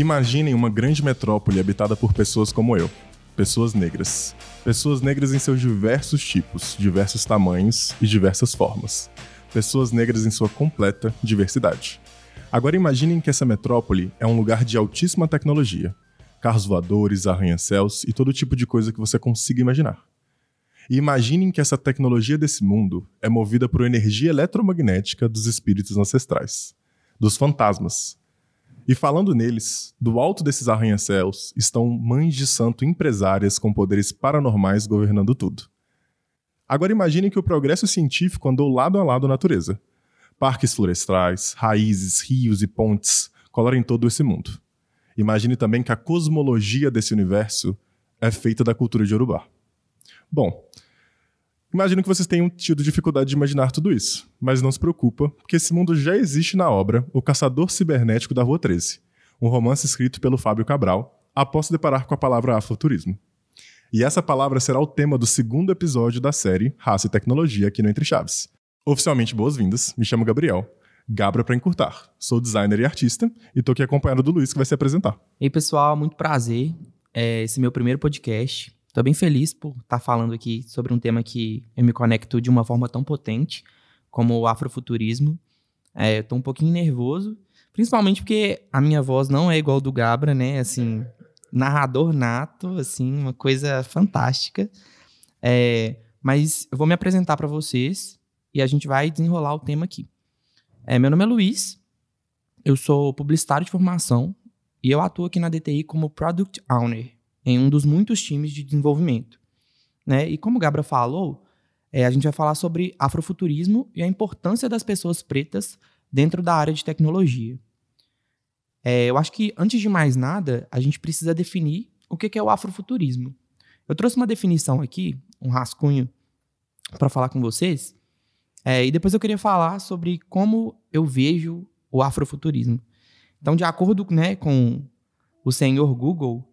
Imaginem uma grande metrópole habitada por pessoas como eu, pessoas negras. Pessoas negras em seus diversos tipos, diversos tamanhos e diversas formas. Pessoas negras em sua completa diversidade. Agora imaginem que essa metrópole é um lugar de altíssima tecnologia. Carros voadores, arranha-céus e todo tipo de coisa que você consiga imaginar. E imaginem que essa tecnologia desse mundo é movida por energia eletromagnética dos espíritos ancestrais, dos fantasmas, e falando neles, do alto desses arranha-céus estão mães de santo empresárias com poderes paranormais governando tudo. Agora imagine que o progresso científico andou lado a lado à natureza. Parques florestais, raízes, rios e pontes colorem todo esse mundo. Imagine também que a cosmologia desse universo é feita da cultura de Urubá. Bom, Imagino que vocês tenham tido dificuldade de imaginar tudo isso, mas não se preocupa, porque esse mundo já existe na obra O Caçador Cibernético da Rua 13, um romance escrito pelo Fábio Cabral, após se deparar com a palavra afrofuturismo. E essa palavra será o tema do segundo episódio da série Raça e Tecnologia aqui no Entre Chaves. Oficialmente boas-vindas, me chamo Gabriel. Gabra para encurtar. Sou designer e artista e tô aqui acompanhado do Luiz que vai se apresentar. E pessoal, muito prazer. É esse é meu primeiro podcast. Estou bem feliz por estar tá falando aqui sobre um tema que eu me conecto de uma forma tão potente como o afrofuturismo. É, Estou um pouquinho nervoso, principalmente porque a minha voz não é igual do Gabra, né? Assim, narrador nato, assim, uma coisa fantástica. É, mas eu vou me apresentar para vocês e a gente vai desenrolar o tema aqui. É, meu nome é Luiz, eu sou publicitário de formação e eu atuo aqui na DTI como Product Owner em um dos muitos times de desenvolvimento. Né? E como o Gabra falou, é, a gente vai falar sobre afrofuturismo e a importância das pessoas pretas dentro da área de tecnologia. É, eu acho que, antes de mais nada, a gente precisa definir o que é o afrofuturismo. Eu trouxe uma definição aqui, um rascunho, para falar com vocês, é, e depois eu queria falar sobre como eu vejo o afrofuturismo. Então, de acordo né, com o senhor Google,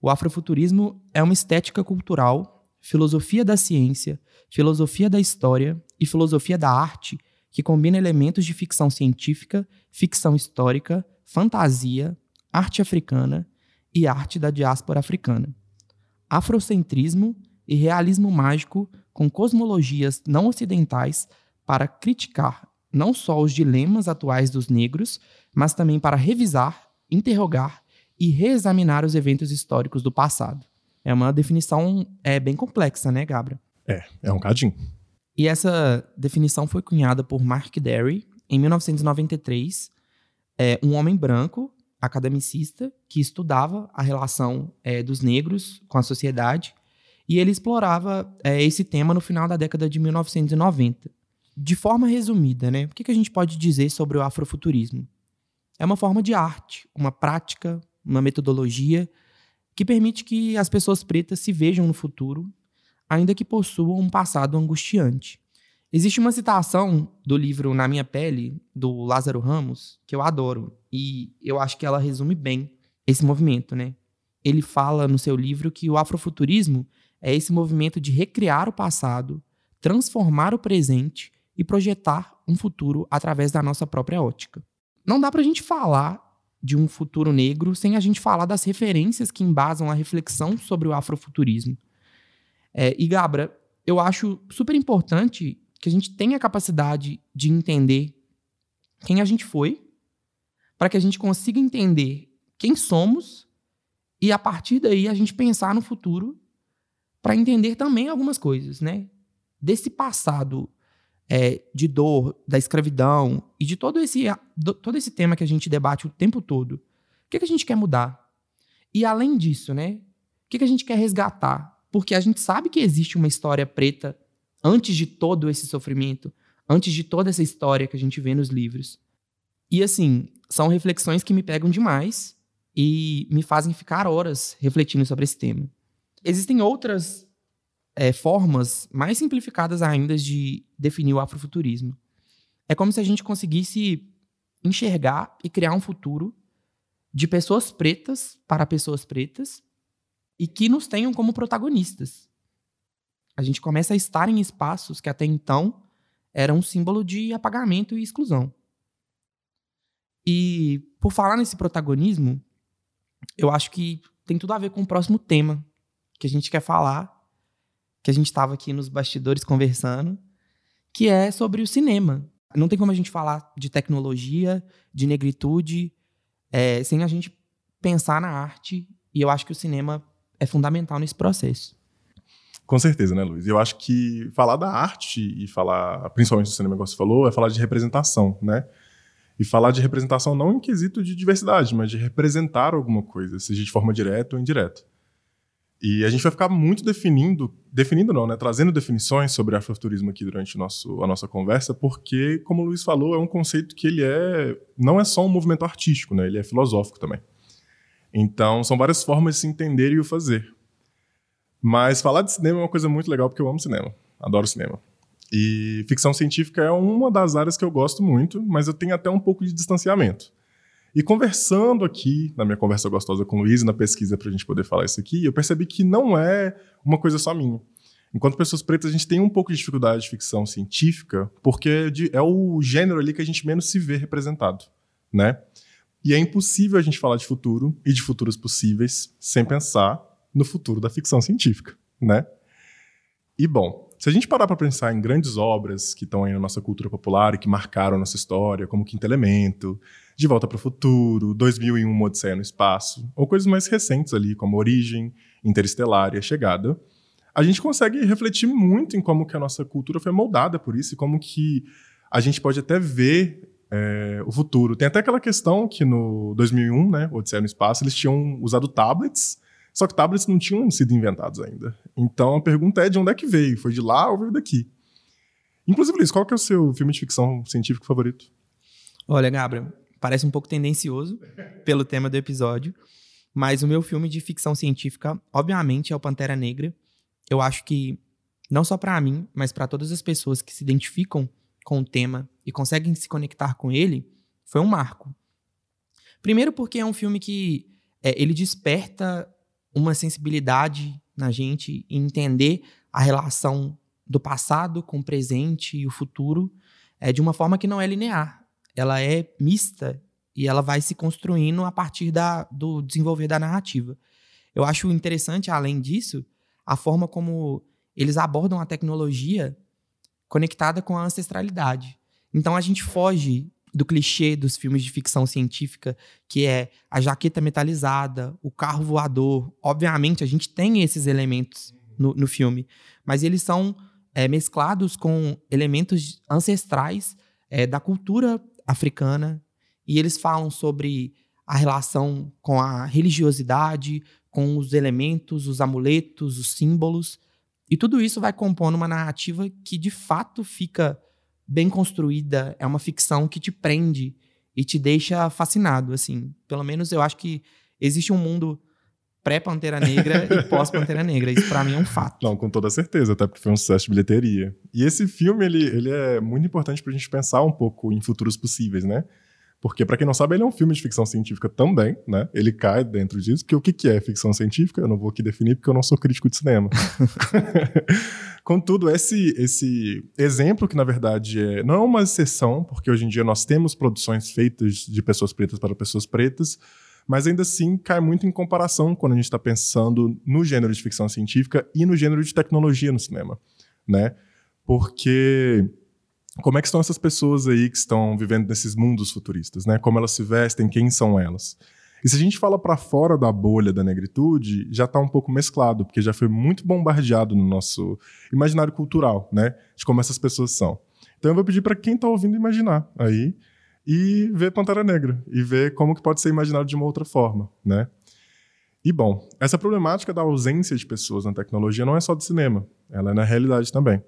o afrofuturismo é uma estética cultural, filosofia da ciência, filosofia da história e filosofia da arte que combina elementos de ficção científica, ficção histórica, fantasia, arte africana e arte da diáspora africana. Afrocentrismo e realismo mágico com cosmologias não ocidentais para criticar não só os dilemas atuais dos negros, mas também para revisar, interrogar e reexaminar os eventos históricos do passado. É uma definição é, bem complexa, né, Gabra? É, é um cadinho. E essa definição foi cunhada por Mark Derry em 1993, é, um homem branco, academicista, que estudava a relação é, dos negros com a sociedade, e ele explorava é, esse tema no final da década de 1990. De forma resumida, né, o que, que a gente pode dizer sobre o afrofuturismo? É uma forma de arte, uma prática, uma metodologia que permite que as pessoas pretas se vejam no futuro, ainda que possuam um passado angustiante. Existe uma citação do livro Na Minha Pele, do Lázaro Ramos, que eu adoro, e eu acho que ela resume bem esse movimento, né? Ele fala no seu livro que o afrofuturismo é esse movimento de recriar o passado, transformar o presente e projetar um futuro através da nossa própria ótica. Não dá pra gente falar de um futuro negro sem a gente falar das referências que embasam a reflexão sobre o afrofuturismo. É, e, Gabra, eu acho super importante que a gente tenha a capacidade de entender quem a gente foi, para que a gente consiga entender quem somos e, a partir daí, a gente pensar no futuro para entender também algumas coisas, né? Desse passado é, de dor, da escravidão e de todo esse, do, todo esse tema que a gente debate o tempo todo. O que, que a gente quer mudar? E além disso, né? O que, que a gente quer resgatar? Porque a gente sabe que existe uma história preta antes de todo esse sofrimento, antes de toda essa história que a gente vê nos livros. E assim, são reflexões que me pegam demais e me fazem ficar horas refletindo sobre esse tema. Existem outras é, formas mais simplificadas ainda de definir o afrofuturismo. É como se a gente conseguisse enxergar e criar um futuro de pessoas pretas para pessoas pretas e que nos tenham como protagonistas. A gente começa a estar em espaços que até então eram um símbolo de apagamento e exclusão. E por falar nesse protagonismo, eu acho que tem tudo a ver com o próximo tema que a gente quer falar, que a gente estava aqui nos bastidores conversando, que é sobre o cinema. Não tem como a gente falar de tecnologia, de negritude, é, sem a gente pensar na arte, e eu acho que o cinema é fundamental nesse processo. Com certeza, né, Luiz? Eu acho que falar da arte e falar, principalmente do cinema, como você falou, é falar de representação, né? E falar de representação não em quesito de diversidade, mas de representar alguma coisa, seja de forma direta ou indireta. E a gente vai ficar muito definindo, definindo não, né? Trazendo definições sobre afrofuturismo aqui durante nosso, a nossa conversa, porque, como o Luiz falou, é um conceito que ele é não é só um movimento artístico, né? Ele é filosófico também. Então, são várias formas de se entender e o fazer. Mas falar de cinema é uma coisa muito legal porque eu amo cinema, adoro cinema. E ficção científica é uma das áreas que eu gosto muito, mas eu tenho até um pouco de distanciamento. E conversando aqui, na minha conversa gostosa com o Luiz, na pesquisa para a gente poder falar isso aqui, eu percebi que não é uma coisa só minha. Enquanto pessoas pretas, a gente tem um pouco de dificuldade de ficção científica, porque é o gênero ali que a gente menos se vê representado, né? E é impossível a gente falar de futuro e de futuros possíveis sem pensar no futuro da ficção científica, né? E bom, se a gente parar para pensar em grandes obras que estão aí na nossa cultura popular e que marcaram a nossa história, como Quinto Elemento, De Volta para o Futuro, 2001, Uma Odisseia no Espaço, ou coisas mais recentes ali, como Origem, Interestelar e A Chegada, a gente consegue refletir muito em como que a nossa cultura foi moldada por isso e como que a gente pode até ver é, o futuro. Tem até aquela questão que no 2001, né, Odisseia no Espaço, eles tinham usado tablets só que tablets não tinham sido inventados ainda. Então a pergunta é de onde é que veio? Foi de lá ou veio daqui? Inclusive, Luiz, qual que é o seu filme de ficção científico favorito? Olha, Gabriel, parece um pouco tendencioso pelo tema do episódio, mas o meu filme de ficção científica, obviamente, é o Pantera Negra. Eu acho que, não só para mim, mas para todas as pessoas que se identificam com o tema e conseguem se conectar com ele, foi um marco. Primeiro porque é um filme que é, ele desperta uma sensibilidade na gente e entender a relação do passado com o presente e o futuro é, de uma forma que não é linear. Ela é mista e ela vai se construindo a partir da, do desenvolver da narrativa. Eu acho interessante, além disso, a forma como eles abordam a tecnologia conectada com a ancestralidade. Então a gente foge do clichê dos filmes de ficção científica, que é a jaqueta metalizada, o carro voador. Obviamente, a gente tem esses elementos no, no filme, mas eles são é, mesclados com elementos ancestrais é, da cultura africana e eles falam sobre a relação com a religiosidade, com os elementos, os amuletos, os símbolos. E tudo isso vai compondo uma narrativa que de fato fica bem construída, é uma ficção que te prende e te deixa fascinado, assim. Pelo menos eu acho que existe um mundo pré-Pantera Negra e pós-Pantera Negra. Isso para mim é um fato. Não, com toda certeza, até porque foi um sucesso de bilheteria. E esse filme, ele, ele é muito importante pra gente pensar um pouco em futuros possíveis, né? Porque, para quem não sabe, ele é um filme de ficção científica também, né? Ele cai dentro disso, porque o que, que é ficção científica? Eu não vou aqui definir, porque eu não sou crítico de cinema. Contudo, esse, esse exemplo, que na verdade é, não é uma exceção, porque hoje em dia nós temos produções feitas de pessoas pretas para pessoas pretas, mas ainda assim cai muito em comparação quando a gente está pensando no gênero de ficção científica e no gênero de tecnologia no cinema, né? Porque como é que estão essas pessoas aí que estão vivendo nesses mundos futuristas, né? Como elas se vestem, quem são elas? E se a gente fala para fora da bolha da negritude, já está um pouco mesclado, porque já foi muito bombardeado no nosso imaginário cultural, né? De como essas pessoas são. Então eu vou pedir para quem está ouvindo imaginar aí e ver Pantera Negra e ver como que pode ser imaginado de uma outra forma, né? E bom, essa problemática da ausência de pessoas na tecnologia não é só de cinema, ela é na realidade também.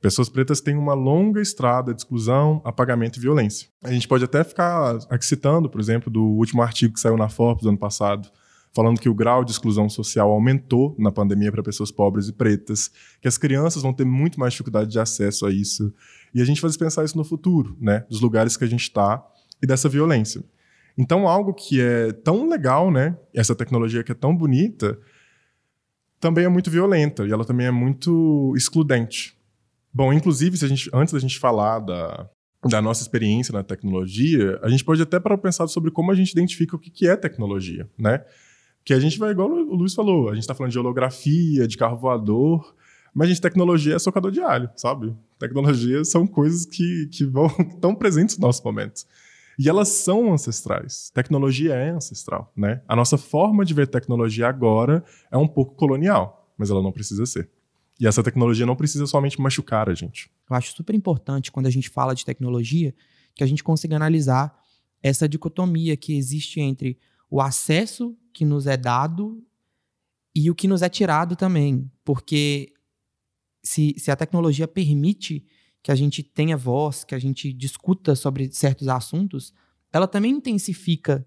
Pessoas pretas têm uma longa estrada de exclusão, apagamento e violência. A gente pode até ficar aqui citando, por exemplo, do último artigo que saiu na Forbes ano passado, falando que o grau de exclusão social aumentou na pandemia para pessoas pobres e pretas, que as crianças vão ter muito mais dificuldade de acesso a isso. E a gente faz pensar isso no futuro, né? Dos lugares que a gente está e dessa violência. Então, algo que é tão legal, né? Essa tecnologia que é tão bonita, também é muito violenta e ela também é muito excludente. Bom, inclusive, se a gente, antes da gente falar da, da nossa experiência na tecnologia, a gente pode até para pensar sobre como a gente identifica o que, que é tecnologia, né? Que a gente vai, igual o Luiz falou, a gente está falando de holografia, de carro voador, mas, gente, tecnologia é socador de alho, sabe? Tecnologia são coisas que, que vão tão presentes nos nossos momentos. E elas são ancestrais. Tecnologia é ancestral, né? A nossa forma de ver tecnologia agora é um pouco colonial, mas ela não precisa ser. E essa tecnologia não precisa somente machucar a gente. Eu acho super importante quando a gente fala de tecnologia que a gente consiga analisar essa dicotomia que existe entre o acesso que nos é dado e o que nos é tirado também. Porque se, se a tecnologia permite que a gente tenha voz, que a gente discuta sobre certos assuntos, ela também intensifica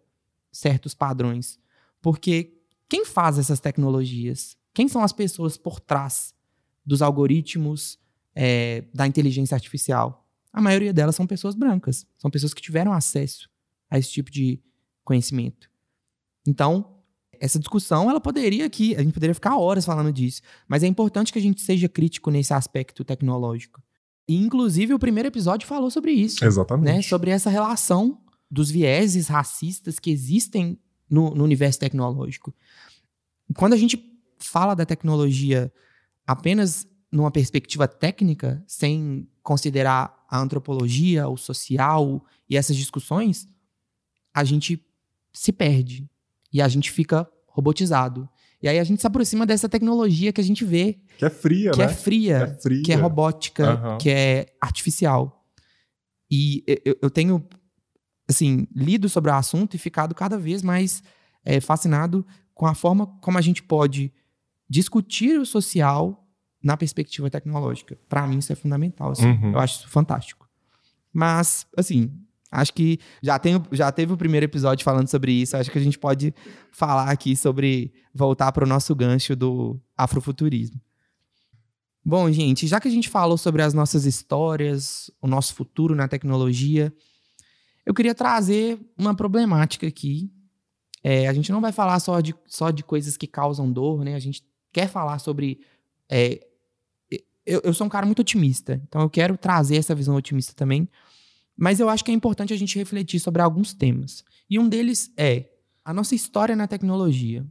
certos padrões. Porque quem faz essas tecnologias? Quem são as pessoas por trás dos algoritmos é, da inteligência artificial? A maioria delas são pessoas brancas, são pessoas que tiveram acesso a esse tipo de conhecimento. Então, essa discussão, ela poderia aqui, a gente poderia ficar horas falando disso, mas é importante que a gente seja crítico nesse aspecto tecnológico. E, inclusive, o primeiro episódio falou sobre isso. Exatamente. Né? Sobre essa relação dos vieses racistas que existem no, no universo tecnológico. Quando a gente fala da tecnologia apenas numa perspectiva técnica, sem considerar a antropologia, o social e essas discussões, a gente se perde e a gente fica robotizado. E aí a gente se aproxima dessa tecnologia que a gente vê. Que é fria, que né? É fria, que é fria, que é robótica, uhum. que é artificial. E eu, eu, tenho, assim, lido sobre o assunto e ficado cada vez mais é, fascinado com a forma como a gente pode discutir o social na perspectiva tecnológica. Para mim, isso é fundamental. Assim. Uhum. Eu acho isso fantástico. Mas, assim, Acho que já, tem, já teve o primeiro episódio falando sobre isso. Acho que a gente pode falar aqui sobre voltar para o nosso gancho do afrofuturismo. Bom, gente, já que a gente falou sobre as nossas histórias, o nosso futuro na tecnologia, eu queria trazer uma problemática aqui. É, a gente não vai falar só de, só de coisas que causam dor, né? A gente quer falar sobre. É, eu, eu sou um cara muito otimista, então eu quero trazer essa visão otimista também. Mas eu acho que é importante a gente refletir sobre alguns temas. E um deles é a nossa história na tecnologia.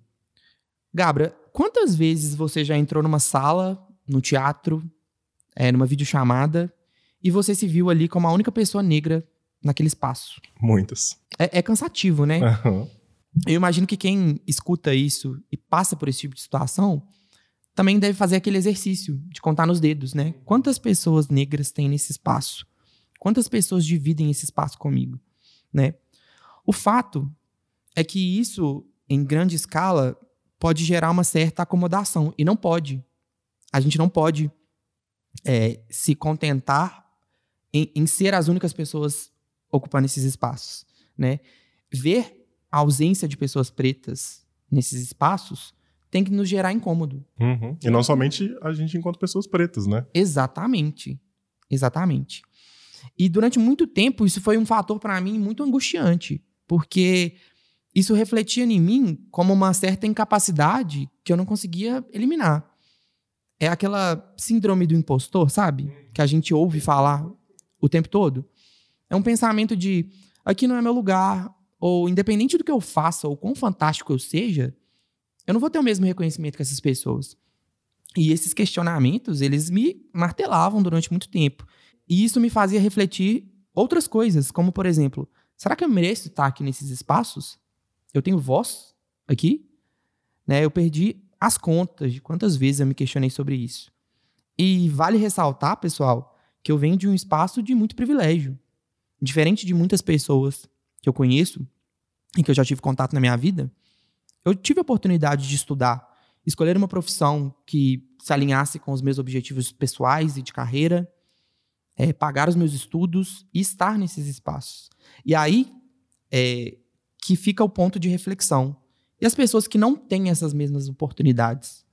Gabra, quantas vezes você já entrou numa sala, no teatro, é, numa videochamada, e você se viu ali como a única pessoa negra naquele espaço? Muitas. É, é cansativo, né? Uhum. Eu imagino que quem escuta isso e passa por esse tipo de situação também deve fazer aquele exercício de contar nos dedos, né? Quantas pessoas negras tem nesse espaço? Quantas pessoas dividem esse espaço comigo, né? O fato é que isso, em grande escala, pode gerar uma certa acomodação. E não pode. A gente não pode é, se contentar em, em, ser as únicas pessoas ocupando esses espaços. Né? Ver a ausência de pessoas pretas nesses espaços tem que nos gerar incômodo. Uhum. E não somente a gente enquanto pessoas pretas, né? Exatamente. Exatamente. E durante muito tempo isso foi um fator para mim muito angustiante, porque isso refletia em mim como uma certa incapacidade que eu não conseguia eliminar. É aquela síndrome do impostor, sabe? Que a gente ouve falar o tempo todo. É um pensamento de aqui não é meu lugar, ou independente do que eu faça, ou quão fantástico eu seja, eu não vou ter o mesmo reconhecimento que essas pessoas. E esses questionamentos, eles me martelavam durante muito tempo. E isso me fazia refletir outras coisas, como por exemplo, será que eu mereço estar aqui nesses espaços? Eu tenho voz aqui? Né? Eu perdi as contas de quantas vezes eu me questionei sobre isso. E vale ressaltar, pessoal, que eu venho de um espaço de muito privilégio. Diferente de muitas pessoas que eu conheço e que eu já tive contato na minha vida, eu tive a oportunidade de estudar, escolher uma profissão que se alinhasse com os meus objetivos pessoais e de carreira, é, pagar os meus estudos e estar nesses espaços. E aí é, que fica o ponto de reflexão. E as pessoas que não têm essas mesmas oportunidades,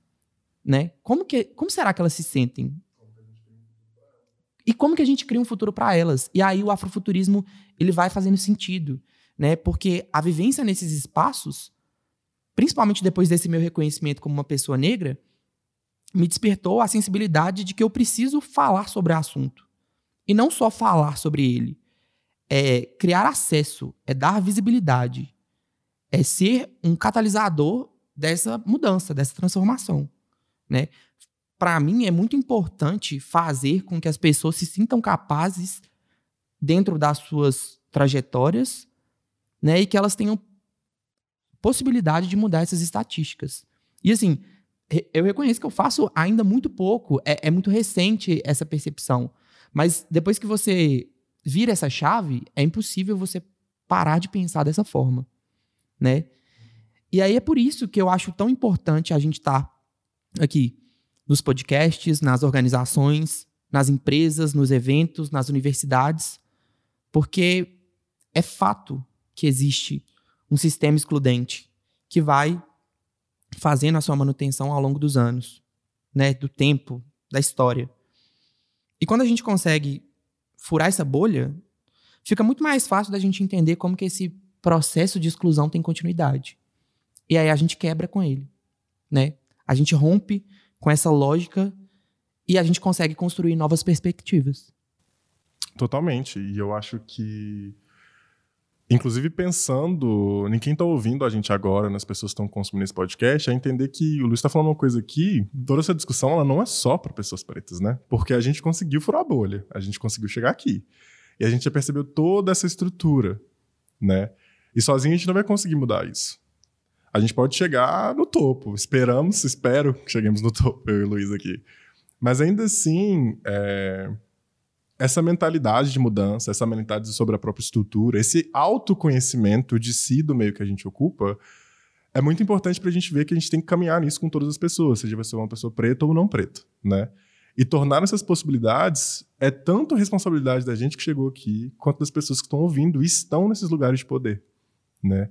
né? Como, que, como será que elas se sentem? E como que a gente cria um futuro para elas? E aí o afrofuturismo ele vai fazendo sentido, né? Porque a vivência nesses espaços, principalmente depois desse meu reconhecimento como uma pessoa negra, me despertou a sensibilidade de que eu preciso falar sobre o assunto. E não só falar sobre ele. É criar acesso, é dar visibilidade, é ser um catalisador dessa mudança, dessa transformação, né? Para mim é muito importante fazer com que as pessoas se sintam capazes dentro das suas trajetórias, né, e que elas tenham possibilidade de mudar essas estatísticas. E assim, eu reconheço que eu faço ainda muito pouco, é, é muito recente essa percepção. Mas depois que você vira essa chave, é impossível você parar de pensar dessa forma, né? E aí é por isso que eu acho tão importante a gente estar tá aqui nos podcasts, nas organizações, nas empresas, nos eventos, nas universidades, porque é fato que existe um sistema excludente que vai fazendo a sua manutenção ao longo dos anos, né, do tempo, da história. E quando a gente consegue furar essa bolha, fica muito mais fácil da gente entender como que esse processo de exclusão tem continuidade. E aí a gente quebra com ele, né? A gente rompe com essa lógica e a gente consegue construir novas perspectivas. Totalmente. E eu acho que Inclusive pensando em quem está ouvindo a gente agora, nas pessoas que estão consumindo esse podcast, é entender que o Luiz está falando uma coisa aqui, toda essa discussão ela não é só para pessoas pretas, né? Porque a gente conseguiu furar a bolha, a gente conseguiu chegar aqui. E a gente já percebeu toda essa estrutura, né? E sozinho a gente não vai conseguir mudar isso. A gente pode chegar no topo, esperamos, espero que cheguemos no topo, eu e o Luiz aqui. Mas ainda assim, é essa mentalidade de mudança, essa mentalidade sobre a própria estrutura, esse autoconhecimento de si do meio que a gente ocupa, é muito importante para a gente ver que a gente tem que caminhar nisso com todas as pessoas, seja você uma pessoa preta ou não preta, né? E tornar essas possibilidades é tanto responsabilidade da gente que chegou aqui, quanto das pessoas que estão ouvindo e estão nesses lugares de poder, né?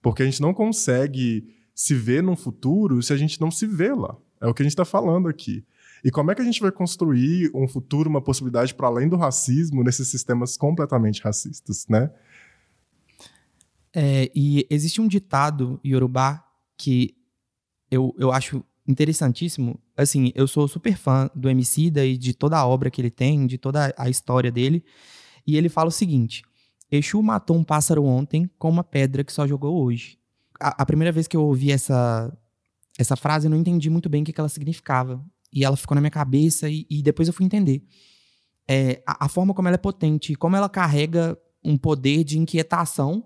Porque a gente não consegue se ver num futuro se a gente não se vê lá. É o que a gente está falando aqui. E como é que a gente vai construir um futuro, uma possibilidade para além do racismo nesses sistemas completamente racistas, né? É, e existe um ditado iorubá que eu, eu acho interessantíssimo. Assim, eu sou super fã do Emicida e de toda a obra que ele tem, de toda a história dele. E ele fala o seguinte: Exu matou um pássaro ontem com uma pedra que só jogou hoje. A, a primeira vez que eu ouvi essa, essa frase, eu não entendi muito bem o que, que ela significava e ela ficou na minha cabeça e, e depois eu fui entender. É, a, a, forma como ela é potente, como ela carrega um poder de inquietação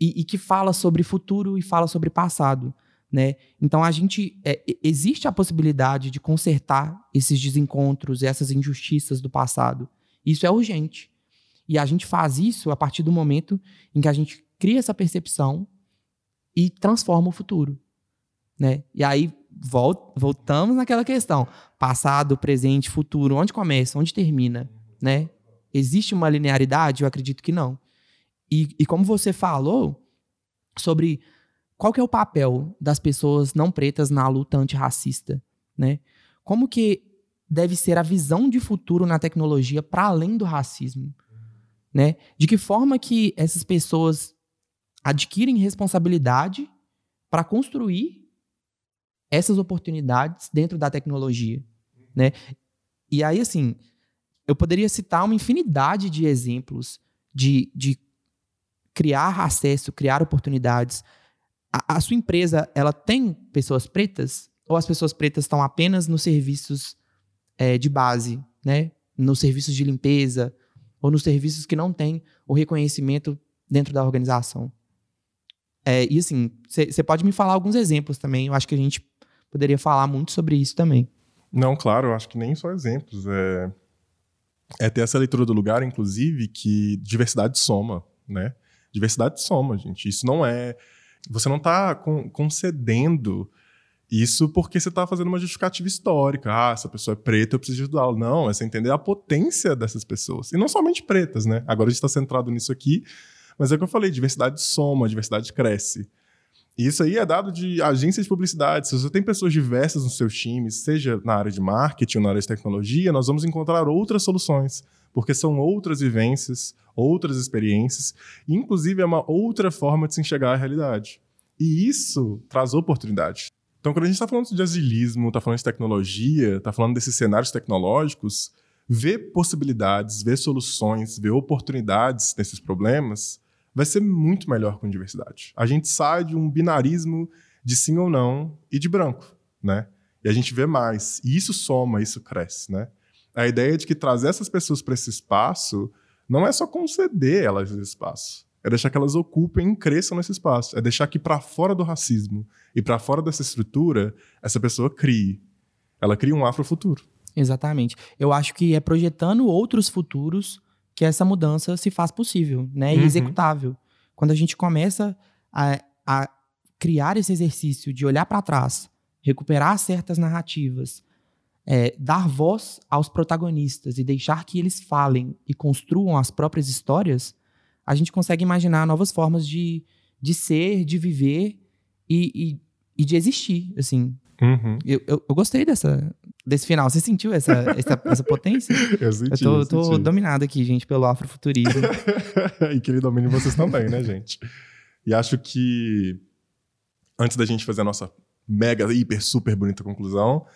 e, e que fala sobre futuro e fala sobre passado. Né? Então a gente é, existe a possibilidade de consertar esses desencontros essas injustiças do passado. Isso é urgente. E a gente faz isso a partir do momento em que a gente cria essa percepção e transforma o futuro, né? E aí voltamos naquela questão: passado, presente, futuro, onde começa, onde termina, né? Existe uma linearidade? Eu acredito que não. E, e como você falou sobre qual que é o papel das pessoas não pretas na luta antirracista, né? Como que deve ser a visão de futuro na tecnologia para além do racismo, né? De que forma que essas pessoas adquirem responsabilidade para construir essas oportunidades dentro da tecnologia, né? E aí, assim, eu poderia citar uma infinidade de exemplos de, de criar acesso, criar oportunidades. A, a, sua empresa, ela tem pessoas pretas? Ou as pessoas pretas estão apenas nos serviços é, de base, né? Nos serviços de limpeza, ou nos serviços que não têm o reconhecimento dentro da organização. É, e assim, você pode me falar alguns exemplos também. Eu acho que a gente poderia falar muito sobre isso também. Não, claro, eu acho que nem só exemplos. É, é ter essa leitura do lugar, inclusive, que diversidade soma, né? Diversidade soma, gente. Isso não é. Você não está concedendo isso porque você está fazendo uma justificativa histórica. Ah, essa pessoa é preta, eu preciso ajudá-la. Não, é você entender a potência dessas pessoas. E não somente pretas, né? Agora a gente está centrado nisso aqui, mas é o que eu falei: diversidade soma, diversidade cresce. E isso aí é dado de agências de publicidade. Se você tem pessoas diversas nos seus times, seja na área de marketing ou na área de tecnologia, nós vamos encontrar outras soluções, porque são outras vivências, outras experiências, e inclusive é uma outra forma de se enxergar a realidade. E isso traz oportunidade. Então, quando a gente está falando de agilismo, está falando de tecnologia, está falando desses cenários tecnológicos, ver possibilidades, ver soluções, ver oportunidades nesses problemas vai ser muito melhor com diversidade. A gente sai de um binarismo de sim ou não e de branco, né? E a gente vê mais. E isso soma, isso cresce, né? A ideia de que trazer essas pessoas para esse espaço não é só conceder elas esse espaço. É deixar que elas ocupem e cresçam nesse espaço. É deixar que para fora do racismo e para fora dessa estrutura, essa pessoa crie. Ela cria um afrofuturo. Exatamente. Eu acho que é projetando outros futuros que essa mudança se faz possível, né? E uhum. executável. Quando a gente começa a, a criar esse exercício de olhar para trás, recuperar certas narrativas, é, dar voz aos protagonistas e deixar que eles falem e construam as próprias histórias, a gente consegue imaginar novas formas de, de ser, de viver e, e, e de existir, assim. Uhum. Eu, eu, eu, gostei dessa, desse final. Você sentiu essa, essa, essa potência? Eu senti. Eu tô, eu tô senti. dominado aqui, gente, pelo afrofuturismo. e que ele domine vocês também, né, gente? E acho que antes da gente fazer a nossa mega, hiper, super bonita conclusão,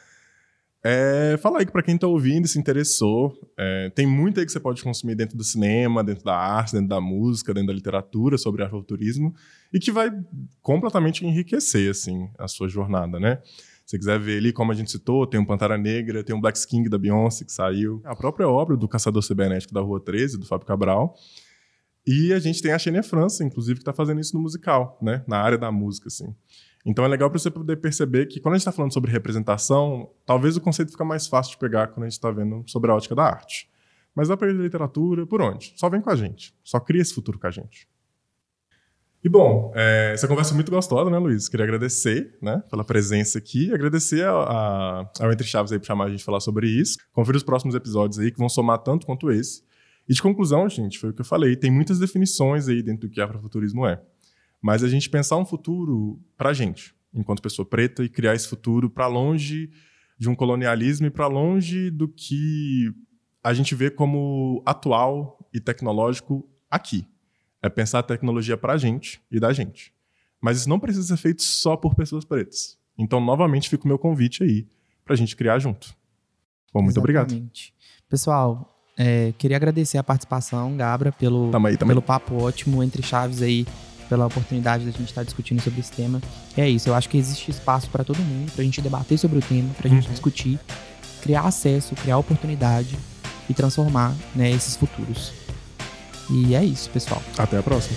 é, fala aí que para quem está ouvindo e se interessou, é, tem muito aí que você pode consumir dentro do cinema, dentro da arte, dentro da música, dentro da literatura sobre afrofuturismo e que vai completamente enriquecer assim a sua jornada, né? Você quiser ver ali, como a gente citou, tem um Pantera Negra, tem um Black King da Beyoncé que saiu, a própria obra do Caçador Cibernético da Rua 13, do Fábio Cabral. E a gente tem a Xenia França, inclusive, que está fazendo isso no musical, né? Na área da música, assim. Então é legal para você poder perceber que quando a gente está falando sobre representação, talvez o conceito fica mais fácil de pegar quando a gente está vendo sobre a ótica da arte. Mas dá para ir literatura, por onde? Só vem com a gente. Só cria esse futuro com a gente. E bom, é, essa conversa é muito gostosa, né, Luiz? Queria agradecer, né, pela presença aqui, agradecer a, a, ao Entre Chaves aí por chamar a gente falar sobre isso. Confira os próximos episódios aí que vão somar tanto quanto esse. E de conclusão, gente, foi o que eu falei, tem muitas definições aí dentro do que afrofuturismo é. Mas a gente pensar um futuro para a gente, enquanto pessoa preta, e criar esse futuro para longe de um colonialismo e para longe do que a gente vê como atual e tecnológico aqui. É pensar a tecnologia para a gente e da gente. Mas isso não precisa ser feito só por pessoas pretas. Então, novamente, fica o meu convite aí para a gente criar junto. Bom, muito Exatamente. obrigado. Pessoal, é, queria agradecer a participação, Gabra, pelo, tamo aí, tamo pelo aí. papo ótimo entre chaves aí pela oportunidade da gente estar discutindo sobre esse tema. E é isso, eu acho que existe espaço para todo mundo, para a gente debater sobre o tema, para a gente uhum. discutir, criar acesso, criar oportunidade e transformar né, esses futuros. E é isso, pessoal. Até a próxima.